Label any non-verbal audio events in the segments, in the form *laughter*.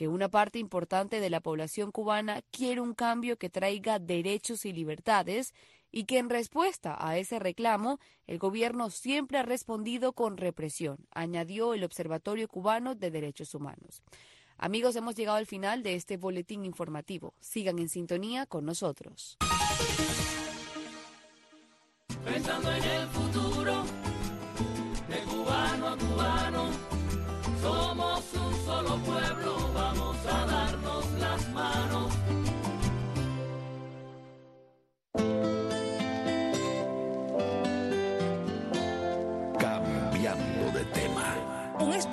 que una parte importante de la población cubana quiere un cambio que traiga derechos y libertades y que en respuesta a ese reclamo el gobierno siempre ha respondido con represión, añadió el Observatorio Cubano de Derechos Humanos. Amigos, hemos llegado al final de este boletín informativo. Sigan en sintonía con nosotros. Pensando en el futuro, de cubano a cubano, somos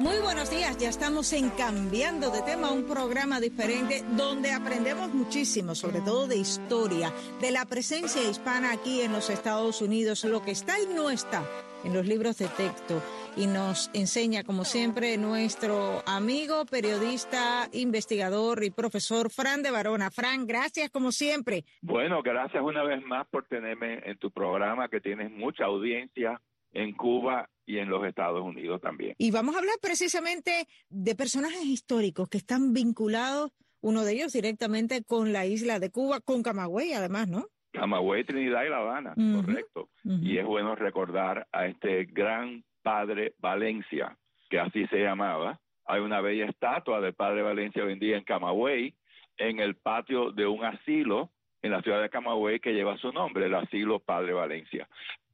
Muy buenos días, ya estamos en Cambiando de tema, un programa diferente donde aprendemos muchísimo, sobre todo de historia, de la presencia hispana aquí en los Estados Unidos, lo que está y no está en los libros de texto. Y nos enseña, como siempre, nuestro amigo, periodista, investigador y profesor Fran de Barona. Fran, gracias como siempre. Bueno, gracias una vez más por tenerme en tu programa, que tienes mucha audiencia en Cuba y en los Estados Unidos también. Y vamos a hablar precisamente de personajes históricos que están vinculados, uno de ellos directamente con la isla de Cuba, con Camagüey además, ¿no? Camagüey, Trinidad y La Habana, correcto. Y es bueno recordar a este gran padre Valencia, que así se llamaba. Hay una bella estatua del padre Valencia hoy en día en Camagüey, en el patio de un asilo en la ciudad de Camagüey que lleva su nombre, el asilo Padre Valencia.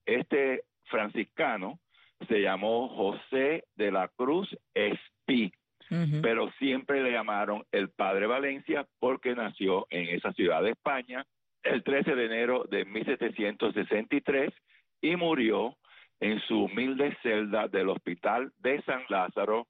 Este franciscano se llamó José de la Cruz Espí, pero siempre le llamaron el Padre Valencia porque nació en esa ciudad de España el 13 de enero de 1763 y murió en su humilde celda del Hospital de San Lázaro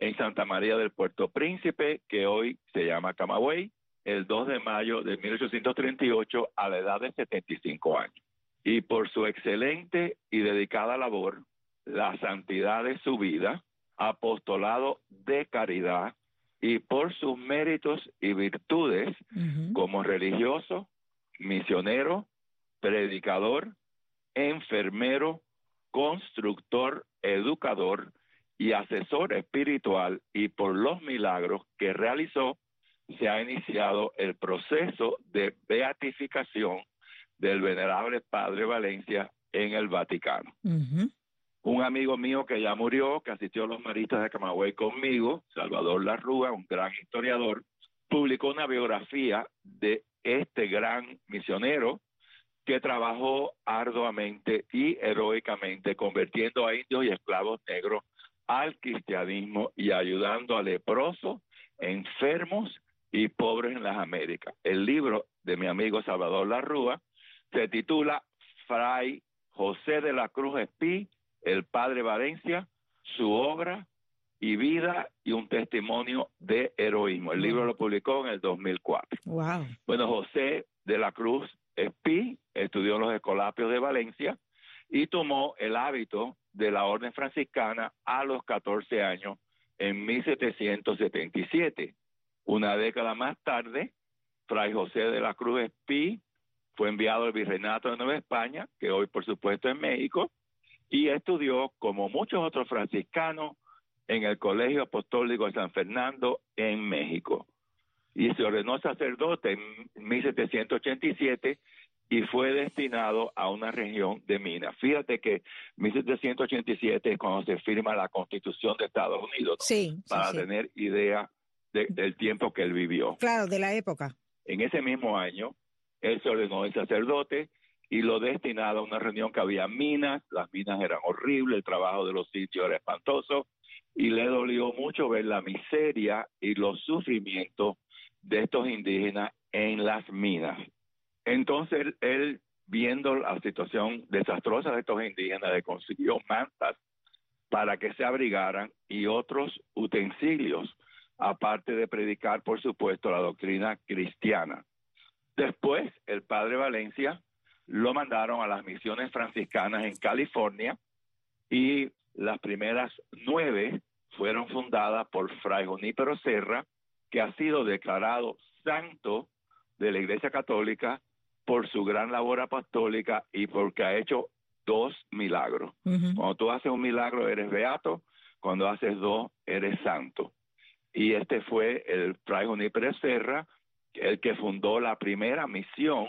en Santa María del Puerto Príncipe, que hoy se llama Camagüey, el 2 de mayo de 1838 a la edad de 75 años. Y por su excelente y dedicada labor, la santidad de su vida, apostolado de caridad y por sus méritos y virtudes como religioso, misionero, predicador, enfermero, constructor, educador y asesor espiritual y por los milagros que realizó, se ha iniciado el proceso de beatificación del venerable Padre Valencia en el Vaticano un amigo mío que ya murió, que asistió a los maristas de Camagüey conmigo, Salvador Larrúa, un gran historiador, publicó una biografía de este gran misionero que trabajó arduamente y heroicamente convirtiendo a indios y esclavos negros al cristianismo y ayudando a leprosos, enfermos y pobres en las Américas. El libro de mi amigo Salvador Larrúa se titula Fray José de la Cruz Espí, el Padre Valencia, su obra y vida y un testimonio de heroísmo. El libro lo publicó en el 2004. Wow. Bueno, José de la Cruz Espí estudió en los Escolapios de Valencia y tomó el hábito de la orden franciscana a los 14 años en 1777. Una década más tarde, Fray José de la Cruz Espí fue enviado al Virreinato de Nueva España, que hoy por supuesto es México, y estudió, como muchos otros franciscanos, en el Colegio Apostólico de San Fernando en México. Y se ordenó sacerdote en 1787 y fue destinado a una región de Minas. Fíjate que 1787 es cuando se firma la Constitución de Estados Unidos, ¿no? Sí, sí, para sí. tener idea de- del tiempo que él vivió. Claro, de la época. En ese mismo año, él se ordenó de sacerdote y lo destinado a una reunión que había minas, las minas eran horribles, el trabajo de los sitios era espantoso, y le dolió mucho ver la miseria y los sufrimientos de estos indígenas en las minas. Entonces, él, él, viendo la situación desastrosa de estos indígenas, le consiguió mantas para que se abrigaran y otros utensilios, aparte de predicar, por supuesto, la doctrina cristiana. Después, el padre Valencia lo mandaron a las misiones franciscanas en California y las primeras nueve fueron fundadas por Fray Junípero Serra, que ha sido declarado santo de la Iglesia Católica por su gran labor apostólica y porque ha hecho dos milagros. Cuando tú haces un milagro eres beato, cuando haces dos eres santo. Y este fue el Fray Junípero Serra, el que fundó la primera misión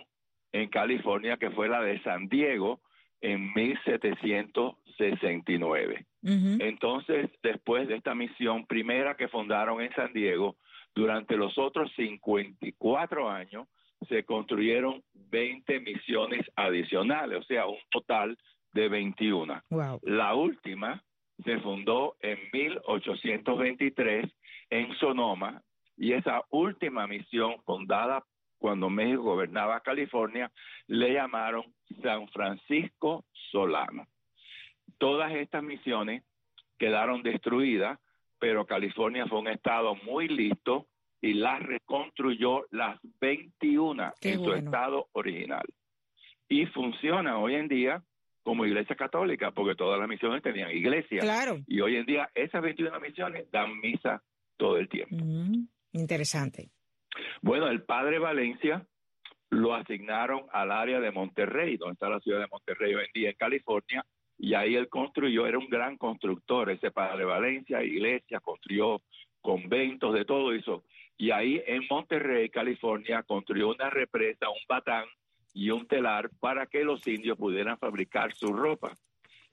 en California, que fue la de San Diego en 1769. Entonces, después de esta misión primera que fundaron en San Diego, durante los otros 54 años se construyeron 20 misiones adicionales, o sea, un total de 21. La última se fundó en 1823 en Sonoma y esa última misión fundada cuando México gobernaba California le llamaron San Francisco Solano. Todas estas misiones quedaron destruidas, pero California fue un estado muy listo y las reconstruyó las 21 en su estado original. Y funciona hoy en día como iglesia católica, porque todas las misiones tenían iglesia. Claro. Y hoy en día esas 21 misiones dan misa todo el tiempo. Mm, interesante. Bueno, el padre Valencia lo asignaron al área de Monterrey, donde está la ciudad de Monterrey hoy en día, en California, y ahí él construyó, era un gran constructor, ese padre Valencia, iglesia, construyó conventos, de todo eso. Y ahí en Monterrey, California, construyó una represa, un batán y un telar para que los indios pudieran fabricar su ropa.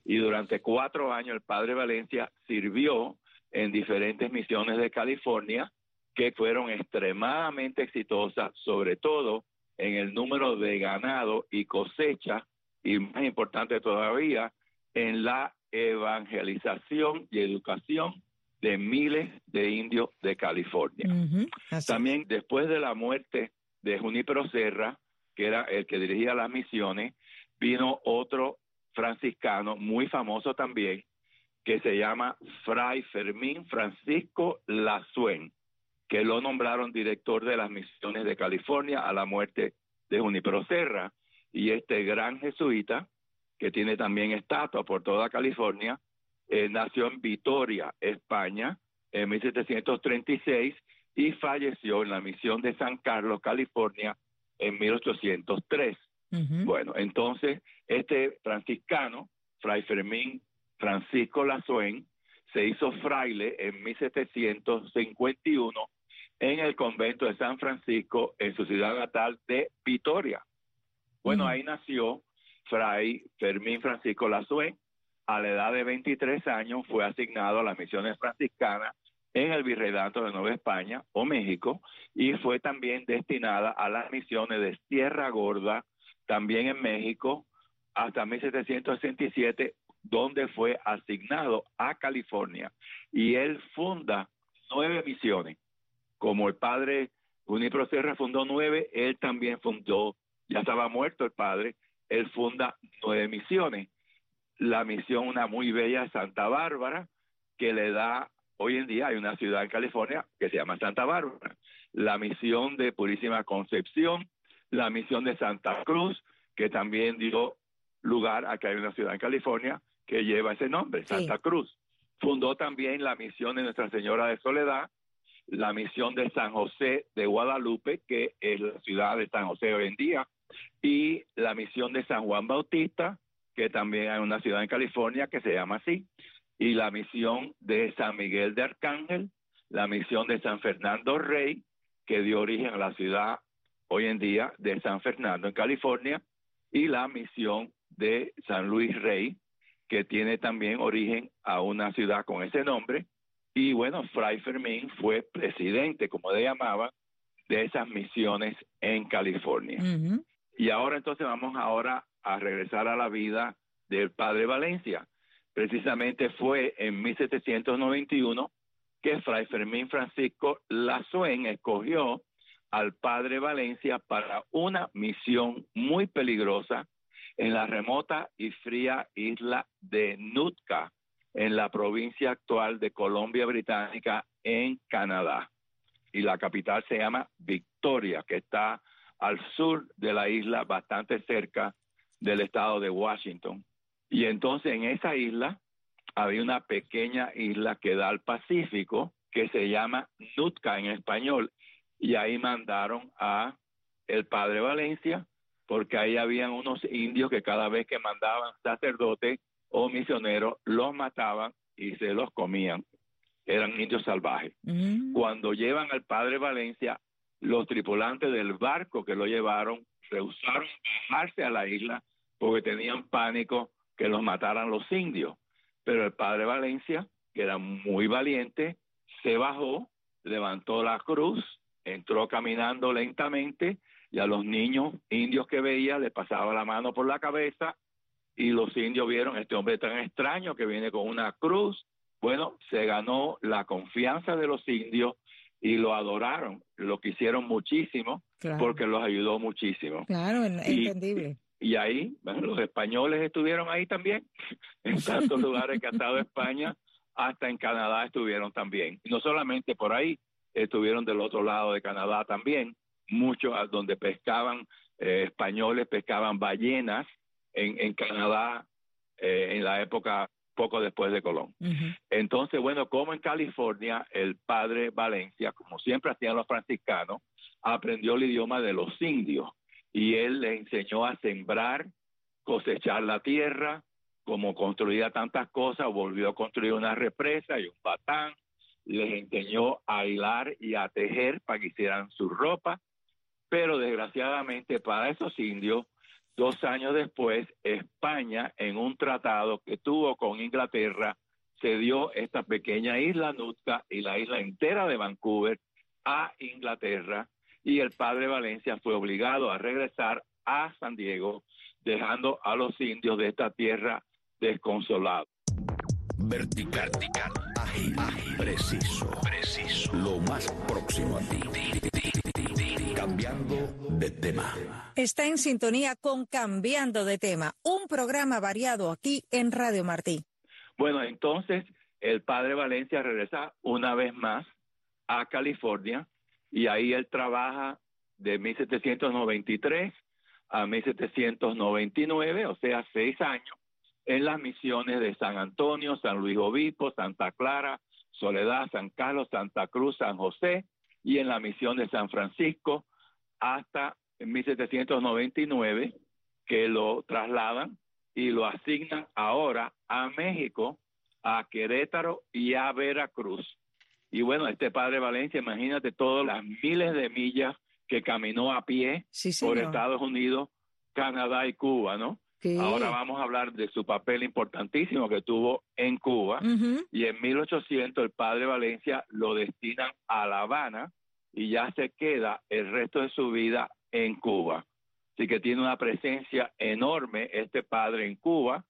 Y durante cuatro años el padre Valencia sirvió en diferentes misiones de California que fueron extremadamente exitosas, sobre todo en el número de ganado y cosecha, y más importante todavía, en la evangelización y educación de miles de indios de California. También después de la muerte de Junípero Serra, que era el que dirigía las misiones, vino otro franciscano muy famoso también, que se llama Fray Fermín Francisco Lazuen, que lo nombraron director de las misiones de California a la muerte de Junipero Serra. Y este gran jesuita, que tiene también estatua por toda California, eh, nació en Vitoria, España, en 1736 y falleció en la misión de San Carlos, California, en 1803. Bueno, entonces este franciscano, Fray Fermín Francisco Lazuen, se hizo fraile en 1751 en el convento de San Francisco, en su ciudad natal de Vitoria. Bueno, ahí nació Fray Fermín Francisco Lazue. A la edad de 23 años fue asignado a las misiones franciscanas en el Virreinato de Nueva España o México y fue también destinada a las misiones de Sierra Gorda, también en México, hasta 1767, donde fue asignado a California. Y él funda nueve misiones como el padre Unipro Serra fundó nueve, él también fundó, ya estaba muerto el padre, él funda nueve misiones. La misión, una muy bella, Santa Bárbara, que le da, hoy en día hay una ciudad en California que se llama Santa Bárbara. La misión de Purísima Concepción, la misión de Santa Cruz, que también dio lugar a que hay una ciudad en California que lleva ese nombre, Santa Cruz. Fundó también la misión de Nuestra Señora de Soledad, la misión de San José de Guadalupe, que es la ciudad de San José hoy en día, y la misión de San Juan Bautista, que también hay una ciudad en California que se llama así, y la misión de San Miguel de Arcángel, la misión de San Fernando Rey, que dio origen a la ciudad hoy en día de San Fernando en California, y la misión de San Luis Rey, que tiene también origen a una ciudad con ese nombre, y bueno, Fray Fermín fue presidente, como le llamaban, de esas misiones en California. Y ahora entonces vamos ahora a regresar a la vida del padre Valencia. Precisamente fue en 1791 que Fray Fermín Francisco Lazuen escogió al padre Valencia para una misión muy peligrosa en la remota y fría isla de Nootka, en la provincia actual de Colombia Británica en Canadá. Y la capital se llama Victoria, que está al sur de la isla, bastante cerca del estado de Washington. Y entonces en esa isla había una pequeña isla que da al Pacífico que se llama Nutka en español y ahí mandaron a el padre Valencia porque ahí habían unos indios que cada vez que mandaban sacerdotes o misioneros los mataban y se los comían. Eran indios salvajes. Mm. Cuando llevan al padre Valencia, los tripulantes del barco que lo llevaron rehusaron bajarse a la isla porque tenían pánico que los mataran los indios. Pero el padre Valencia, que era muy valiente, se bajó, levantó la cruz, entró caminando lentamente y a los niños indios que veía le pasaba la mano por la cabeza y los indios vieron este hombre tan extraño que viene con una cruz. Bueno, se ganó la confianza de los indios y lo adoraron, lo quisieron muchísimo Claro, porque los ayudó muchísimo. claro, y- entendible. Y ahí, bueno, los españoles estuvieron ahí también, *laughs* en tantos lugares que ha estado España, hasta en Canadá estuvieron también. No solamente por ahí, estuvieron del otro lado de Canadá también, muchos donde pescaban eh, españoles, pescaban ballenas en, en Canadá eh, en la época poco después de Colón. Entonces, bueno, como en California, el padre Valencia, como siempre hacían los franciscanos, aprendió el idioma de los indios y él le enseñó a sembrar, cosechar la tierra, como construía tantas cosas, volvió a construir una represa y un batán, les enseñó a hilar y a tejer para que hicieran su ropa, pero desgraciadamente para esos indios, dos años después, España, en un tratado que tuvo con Inglaterra, cedió esta pequeña isla Nootka y la isla entera de Vancouver a Inglaterra y el padre Valencia fue obligado a regresar a San Diego, dejando a los indios de esta tierra desconsolados. Vertical, ágil, preciso, preciso. Lo más próximo a ti. Cambiando de tema. Está en sintonía con Cambiando de Tema, un programa variado aquí en Radio Martí. Bueno, entonces el padre Valencia regresa una vez más a California y ahí él trabaja de 1793 a 1799, o sea, seis años, en las misiones de San Antonio, San Luis Obispo, Santa Clara, Soledad, San Carlos, Santa Cruz, San José y en la misión de San Francisco hasta 1799 que lo trasladan y lo asignan ahora a México, a Querétaro y a Veracruz. Y bueno, este padre Valencia, imagínate todas las miles de millas que caminó a pie Sí, por. Estados Unidos, Canadá y Cuba, ¿no? Ahora vamos a hablar de su papel importantísimo que tuvo en Cuba. Y en 1800 el padre Valencia lo destinan a La Habana y ya se queda el resto de su vida en Cuba. Así que tiene una presencia enorme este padre en Cuba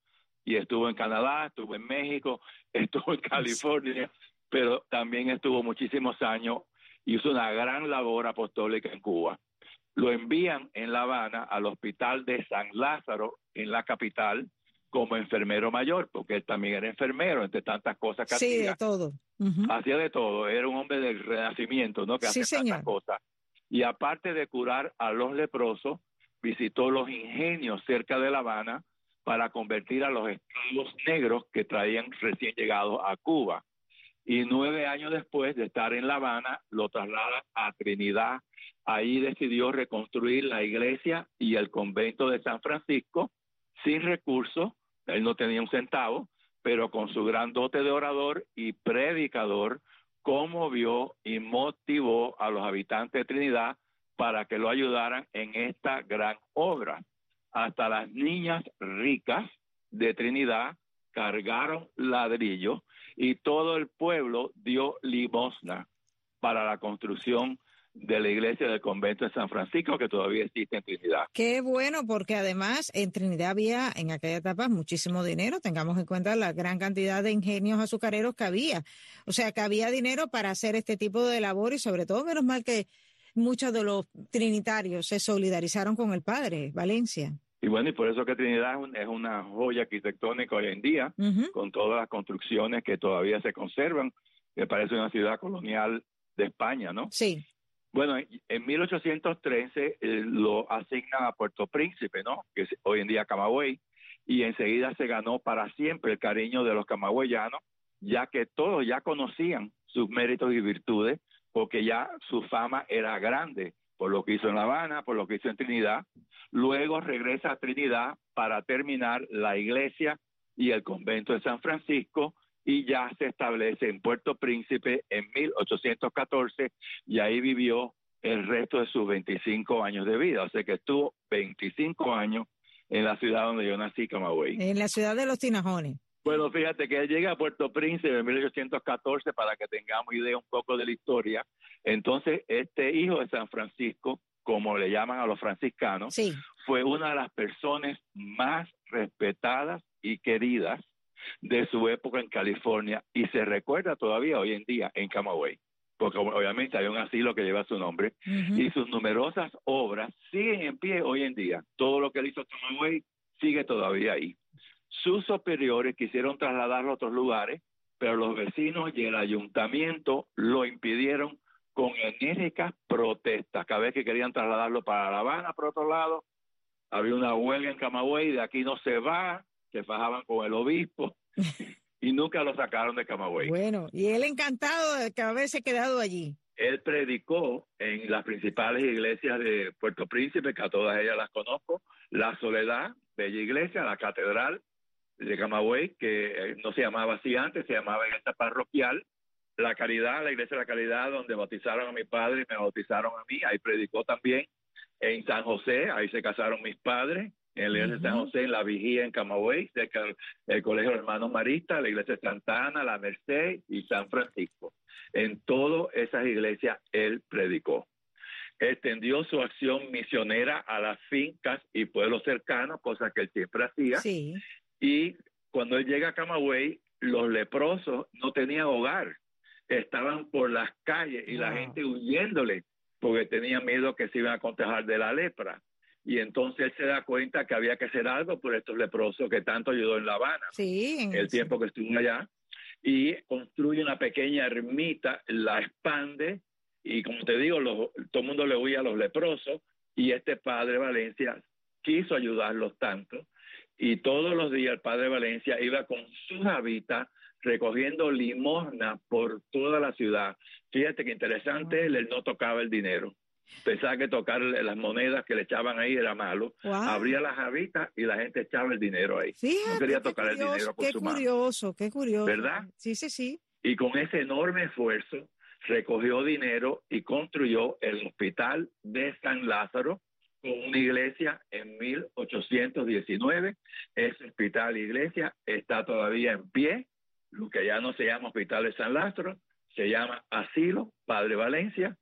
y estuvo en Canadá, estuvo en México, *laughs* estuvo en California, pero también estuvo muchísimos años y hizo una gran labor apostólica en Cuba. Lo envían en La Habana al hospital de San Lázaro en la capital como enfermero mayor, porque él también era enfermero, entre tantas cosas que Sí, hacía de todo. Hacía de todo, era un hombre del renacimiento, ¿no? Que Sí, hacía tantas cosas. Y aparte de curar a los leprosos, visitó los ingenios cerca de La Habana para convertir a los esclavos negros que traían recién llegados a Cuba. Y nueve años después de estar en La Habana, lo traslada a Trinidad. Ahí decidió reconstruir la iglesia y el convento de San Francisco sin recursos. Él no tenía un centavo, pero con su gran dote de orador y predicador, conmovió y motivó a los habitantes de Trinidad para que lo ayudaran en esta gran obra. Hasta las niñas ricas de Trinidad cargaron ladrillos y todo el pueblo dio limosna para la construcción de la iglesia del convento de San Francisco que todavía existe en Trinidad. Qué bueno, porque además en Trinidad había en aquella etapa muchísimo dinero. Tengamos en cuenta la gran cantidad de ingenios azucareros que había. O sea, que había dinero para hacer este tipo de labor y sobre todo, menos mal que muchos de los trinitarios se solidarizaron con el padre, Valencia. Y bueno, y por eso que Trinidad es, un- es una joya arquitectónica hoy en día, con todas las construcciones que todavía se conservan, que parece una ciudad colonial de España, ¿no? Sí, Bueno, en 1813 eh, lo asignan a Puerto Príncipe, ¿no? Que es hoy en día Camagüey, y enseguida se ganó para siempre el cariño de los camagüeyanos, ya que todos ya conocían sus méritos y virtudes, porque ya su fama era grande por lo que hizo en La Habana, por lo que hizo en Trinidad. Luego regresa a Trinidad para terminar la iglesia y el convento de San Francisco y ya se establece en Puerto Príncipe en 1814 y ahí vivió el resto de sus 25 años de vida. O sea que estuvo 25 años en la ciudad donde yo nací, Camagüey. En la ciudad de los Tinajones. Bueno, fíjate que él llega a Puerto Príncipe en 1814 para que tengamos idea un poco de la historia. Entonces, este hijo de San Francisco, como le llaman a los franciscanos, fue una de las personas más respetadas y queridas de su época en California y se recuerda todavía hoy en día en Camagüey porque obviamente hay un asilo que lleva su nombre, y sus numerosas obras siguen en pie hoy en día. Todo lo que él hizo Camagüey sigue todavía ahí. Sus superiores quisieron trasladarlo a otros lugares, pero los vecinos y el ayuntamiento lo impidieron con enérgicas protestas. Cada vez que querían trasladarlo para La Habana, por otro lado, había una huelga en Camagüey, de aquí no se va, se fajaban con el obispo. y nunca lo sacaron de Camagüey. Bueno, y él encantado de que haberse quedado allí. Él predicó en las principales iglesias de Puerto Príncipe, que a todas ellas las conozco, La Soledad, bella iglesia, la Catedral de Camagüey, que eh, no se llamaba así antes, se llamaba iglesia parroquial, La Caridad, la iglesia de la Caridad, donde bautizaron a mi padre y me bautizaron a mí, ahí predicó también. En San José, ahí se casaron mis padres, en la iglesia de San José, en la Vigía, en Camagüey, cerca del Colegio de Hermanos Maristas, la iglesia de Santa Ana, la Merced y San Francisco. En todas esas iglesias él predicó. Extendió su acción misionera a las fincas y pueblos cercanos, cosa que él siempre hacía. Sí. Y cuando él llega a Camagüey, los leprosos no tenían hogar, estaban por las calles y la gente huyéndole porque tenía miedo que se iban a contagiar de la lepra y entonces él se da cuenta que había que hacer algo por estos leprosos que tanto ayudó en La Habana, sí, el tiempo que estuvo allá, y construye una pequeña ermita, la expande, y como te digo, todo el mundo le huía a los leprosos, y este padre Valencia quiso ayudarlos tanto, y todos los días el padre Valencia iba con sus habitas recogiendo limosna por toda la ciudad. Fíjate que interesante, él no tocaba el dinero pensaba que tocar las monedas que le echaban ahí era malo. Abría las habitas y la gente echaba el dinero ahí. no quería tocar el dinero con su mano. Qué curioso, qué curioso. ¿Verdad? Sí, sí, sí. Y con ese enorme esfuerzo recogió dinero y construyó el hospital de San Lázaro con una iglesia en 1819. Ese hospital iglesia está todavía en pie, lo que ya no se llama Hospital de San Lázaro, se llama Asilo Padre Valencia,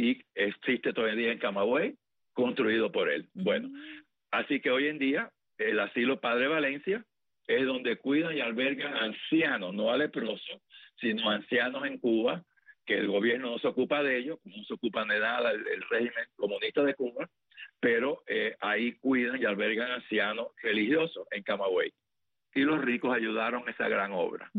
y existe todavía en Camagüey, construido por él. Bueno, así que hoy en día el asilo Padre Valencia es donde cuidan y albergan ancianos, no a leprosos, sino ancianos en Cuba, que el gobierno no se ocupa de ellos, no se ocupan de nada el, régimen comunista de Cuba, pero eh, ahí cuidan y albergan ancianos religiosos en Camagüey y los ricos ayudaron esa gran obra.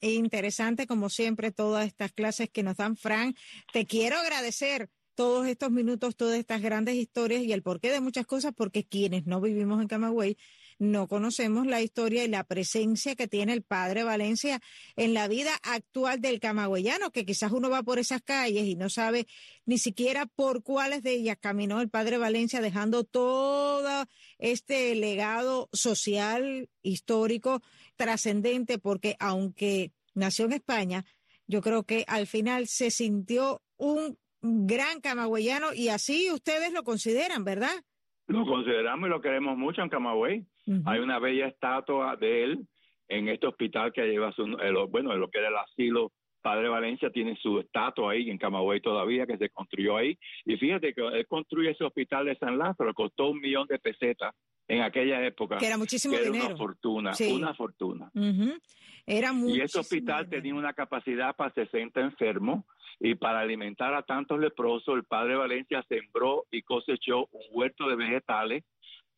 Interesante, como siempre, todas estas clases que nos dan, Fran. Te quiero agradecer todos estos minutos, todas estas grandes historias y el porqué de muchas cosas, porque quienes no vivimos en Camagüey no conocemos la historia y la presencia que tiene el padre Valencia en la vida actual del camagüeyano, que quizás uno va por esas calles y no sabe ni siquiera por cuáles de ellas caminó el padre Valencia, dejando todo este legado social, histórico, trascendente, porque aunque nació en España, yo creo que al final se sintió un gran camagüeyano y así ustedes lo consideran, ¿verdad? Lo consideramos y lo queremos mucho en Camagüey. Hay una bella estatua de él en este hospital que lleva su, bueno, lo que era el asilo Padre Valencia tiene su estatua ahí en Camagüey todavía, que se construyó ahí. Y fíjate que él construye ese hospital de San Lázaro, costó un millón de pesetas en aquella época. Que era muchísimo dinero. Una fortuna, una fortuna. Era Y ese hospital tenía una capacidad para 60 enfermos y para alimentar a tantos leprosos, el padre Valencia sembró y cosechó un huerto de vegetales,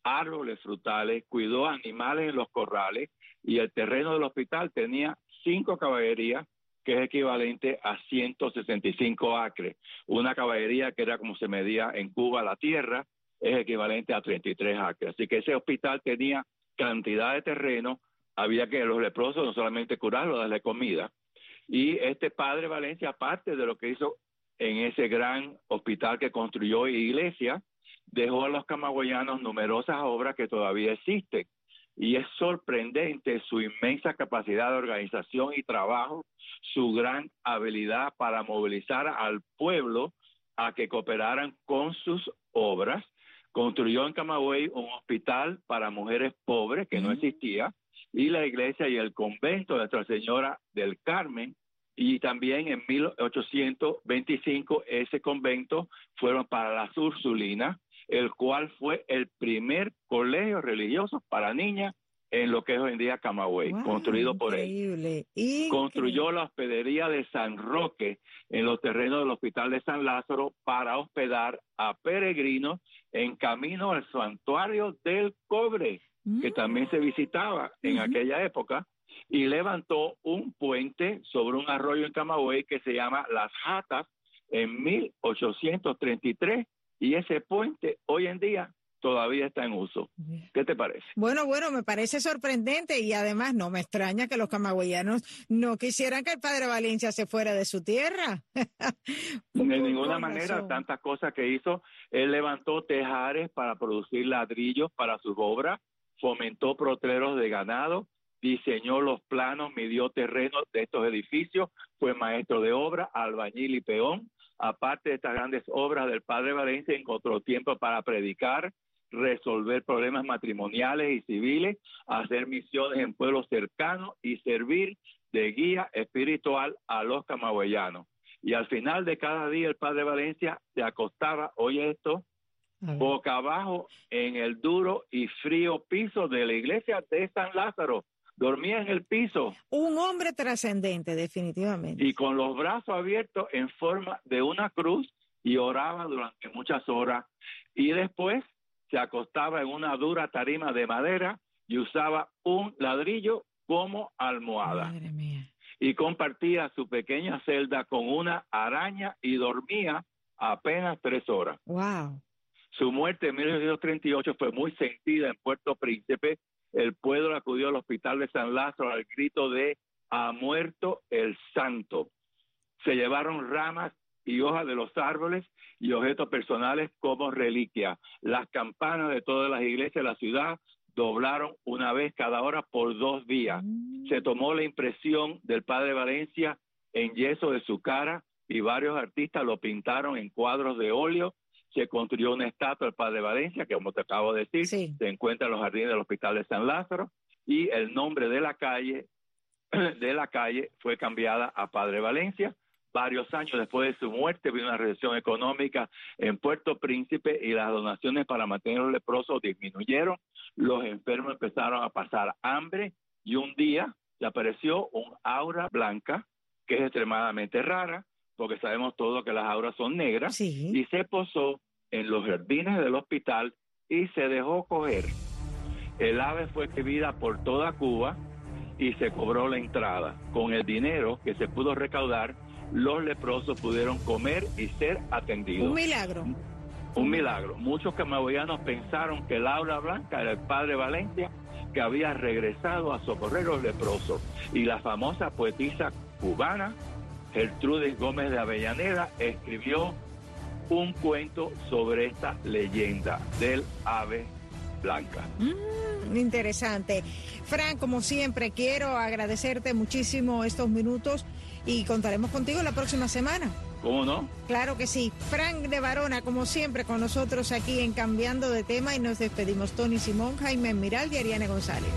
árboles frutales, cuidó animales en los corrales y el terreno del hospital tenía cinco caballerías que es equivalente a 165 acres. Una caballería que era como se medía en Cuba la tierra, es equivalente a 33 acres. Así que ese hospital tenía cantidad de terreno, había que los leprosos no solamente curarlos, darle comida. Y este padre Valencia, aparte de lo que hizo en ese gran hospital que construyó iglesia, dejó a los camagüeyanos numerosas obras que todavía existen. Y es sorprendente su inmensa capacidad de organización y trabajo, su gran habilidad para movilizar al pueblo a que cooperaran con sus obras. Construyó en Camagüey un hospital para mujeres pobres que no existía y la iglesia y el convento de Nuestra Señora del Carmen. Y también en 1825 ese convento fueron para las Ursulinas, el cual fue el primer colegio religioso para niñas en lo que es hoy en día Camagüey, construido por él. Construyó la hospedería de San Roque en los terrenos del Hospital de San Lázaro para hospedar a peregrinos en camino al santuario del cobre, que también se visitaba en aquella época, y levantó un puente sobre un arroyo en Camagüey que se llama Las Jatas en 1833, y ese puente hoy en día todavía está en uso. ¿Qué te parece? Bueno, bueno, me parece sorprendente y además no me extraña que los camagüeyanos no quisieran que el padre Valencia se fuera de su tierra. de *laughs* ninguna manera, tantas cosas que hizo. Él levantó tejares para producir ladrillos para sus obras, fomentó protreros de ganado, diseñó los planos, midió terrenos de estos edificios, fue maestro de obra, albañil y peón. Aparte de estas grandes obras del padre Valencia, encontró tiempo para predicar, resolver problemas matrimoniales y civiles, hacer misiones en pueblos cercanos y servir de guía espiritual a los camagüeyanos. Y al final de cada día el padre Valencia se acostaba, oye esto, boca abajo en el duro y frío piso de la iglesia de San Lázaro. Dormía en el piso. Un hombre trascendente, definitivamente. Y con los brazos abiertos en forma de una cruz y oraba durante muchas horas. Y después se acostaba en una dura tarima de madera y usaba un ladrillo como almohada. Y compartía su pequeña celda con una araña y dormía apenas tres horas. Wow. Su muerte en 1938 fue muy sentida en Puerto Príncipe. El pueblo acudió al hospital de San Lázaro al grito de ha muerto el santo. Se llevaron ramas y hojas de los árboles y objetos personales como reliquia. Las campanas de todas las iglesias de la ciudad doblaron una vez cada hora por dos días. Mm. Se tomó la impresión del padre Valencia en yeso de su cara y varios artistas lo pintaron en cuadros de óleo. Se construyó una estatua del padre Valencia, que como te acabo de decir, se encuentra en los jardines del Hospital de San Lázaro y el nombre de la calle *clears throat* de la calle fue cambiada a Padre Valencia. Varios años después de su muerte, vino una recesión económica en Puerto Príncipe y las donaciones para mantener los leprosos disminuyeron, los enfermos empezaron a pasar hambre y un día se apareció un aura blanca que es extremadamente rara, porque sabemos todos que las auras son negras, y se posó en los jardines del hospital y se dejó coger. El ave fue exhibida por toda Cuba y se cobró la entrada. Con el dinero que se pudo recaudar, los leprosos pudieron comer y ser atendidos. Un milagro. Un milagro. Muchos camagüeyanos pensaron que Laura Blanca era el padre Valencia que había regresado a socorrer a los leprosos. Y la famosa poetisa cubana Gertrudis Gómez de Avellaneda escribió un cuento sobre esta leyenda del ave blanca. Mm, interesante. Fran, como siempre, quiero agradecerte muchísimo estos minutos y contaremos contigo la próxima semana. ¿Cómo no? Claro que sí. Frank de Varona, como siempre, con nosotros aquí en Cambiando de Tema y nos despedimos Tony Simón, Jaime Miral y Ariane González.